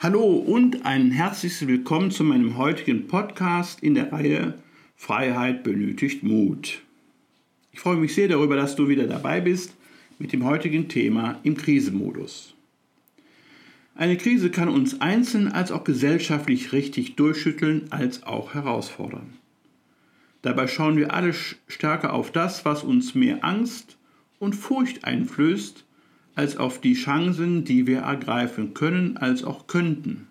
Hallo und ein herzliches Willkommen zu meinem heutigen Podcast in der Reihe Freiheit benötigt Mut. Ich freue mich sehr darüber, dass du wieder dabei bist mit dem heutigen Thema im Krisenmodus. Eine Krise kann uns einzeln als auch gesellschaftlich richtig durchschütteln als auch herausfordern. Dabei schauen wir alle stärker auf das, was uns mehr Angst und Furcht einflößt, als auf die Chancen, die wir ergreifen können, als auch könnten.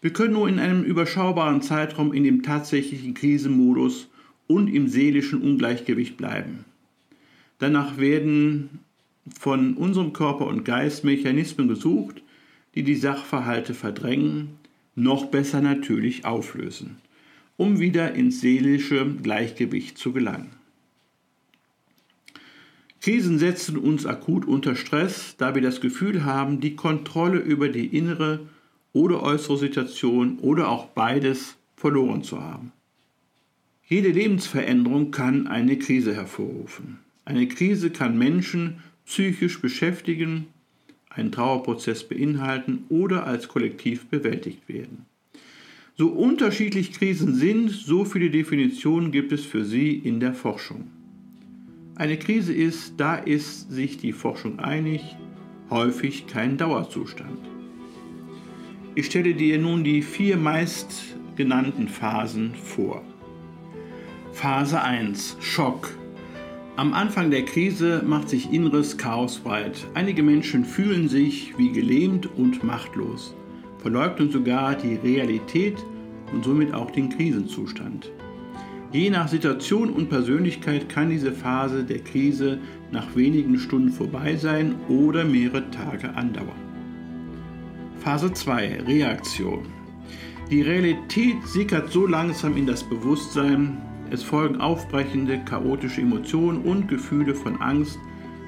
Wir können nur in einem überschaubaren Zeitraum in dem tatsächlichen Krisenmodus und im seelischen Ungleichgewicht bleiben. Danach werden von unserem Körper und Geist Mechanismen gesucht, die die Sachverhalte verdrängen, noch besser natürlich auflösen, um wieder ins seelische Gleichgewicht zu gelangen. Krisen setzen uns akut unter Stress, da wir das Gefühl haben, die Kontrolle über die innere oder äußere Situation oder auch beides verloren zu haben. Jede Lebensveränderung kann eine Krise hervorrufen. Eine Krise kann Menschen psychisch beschäftigen, einen Trauerprozess beinhalten oder als Kollektiv bewältigt werden. So unterschiedlich Krisen sind, so viele Definitionen gibt es für sie in der Forschung. Eine Krise ist, da ist sich die Forschung einig, häufig kein Dauerzustand. Ich stelle dir nun die vier meist genannten Phasen vor. Phase 1 Schock. Am Anfang der Krise macht sich inneres Chaos breit. Einige Menschen fühlen sich wie gelähmt und machtlos, verleugnen sogar die Realität und somit auch den Krisenzustand. Je nach Situation und Persönlichkeit kann diese Phase der Krise nach wenigen Stunden vorbei sein oder mehrere Tage andauern. Phase 2 Reaktion. Die Realität sickert so langsam in das Bewusstsein, es folgen aufbrechende, chaotische Emotionen und Gefühle von Angst,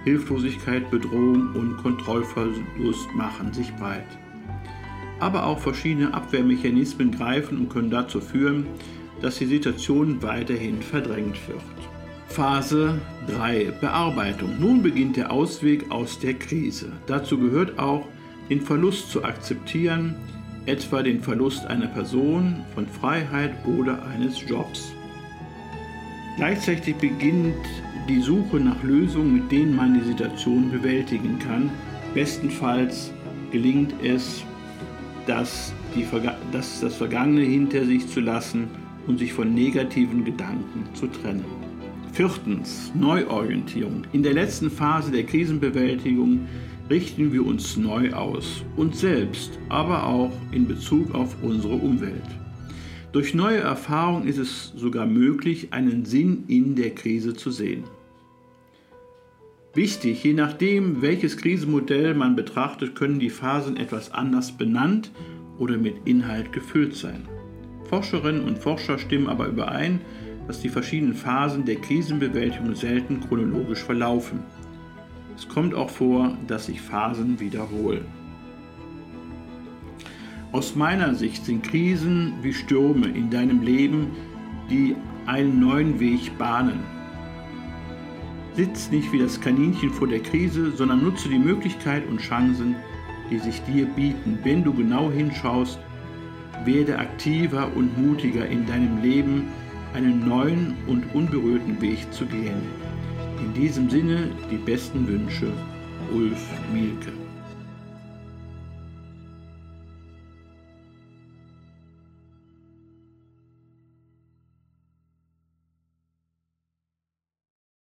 Hilflosigkeit, Bedrohung und Kontrollverlust machen sich breit. Aber auch verschiedene Abwehrmechanismen greifen und können dazu führen, dass die Situation weiterhin verdrängt wird. Phase 3 Bearbeitung. Nun beginnt der Ausweg aus der Krise. Dazu gehört auch, den Verlust zu akzeptieren, etwa den Verlust einer Person, von Freiheit oder eines Jobs. Gleichzeitig beginnt die Suche nach Lösungen, mit denen man die Situation bewältigen kann. Bestenfalls gelingt es, das, die, das, das Vergangene hinter sich zu lassen und sich von negativen Gedanken zu trennen. Viertens, Neuorientierung. In der letzten Phase der Krisenbewältigung richten wir uns neu aus, uns selbst, aber auch in Bezug auf unsere Umwelt. Durch neue Erfahrung ist es sogar möglich, einen Sinn in der Krise zu sehen. Wichtig, je nachdem, welches Krisenmodell man betrachtet, können die Phasen etwas anders benannt oder mit Inhalt gefüllt sein. Forscherinnen und Forscher stimmen aber überein, dass die verschiedenen Phasen der Krisenbewältigung selten chronologisch verlaufen. Es kommt auch vor, dass sich Phasen wiederholen. Aus meiner Sicht sind Krisen wie Stürme in deinem Leben, die einen neuen Weg bahnen. Sitz nicht wie das Kaninchen vor der Krise, sondern nutze die Möglichkeit und Chancen, die sich dir bieten, wenn du genau hinschaust werde aktiver und mutiger in deinem Leben, einen neuen und unberührten Weg zu gehen. In diesem Sinne die besten Wünsche, Ulf Mielke.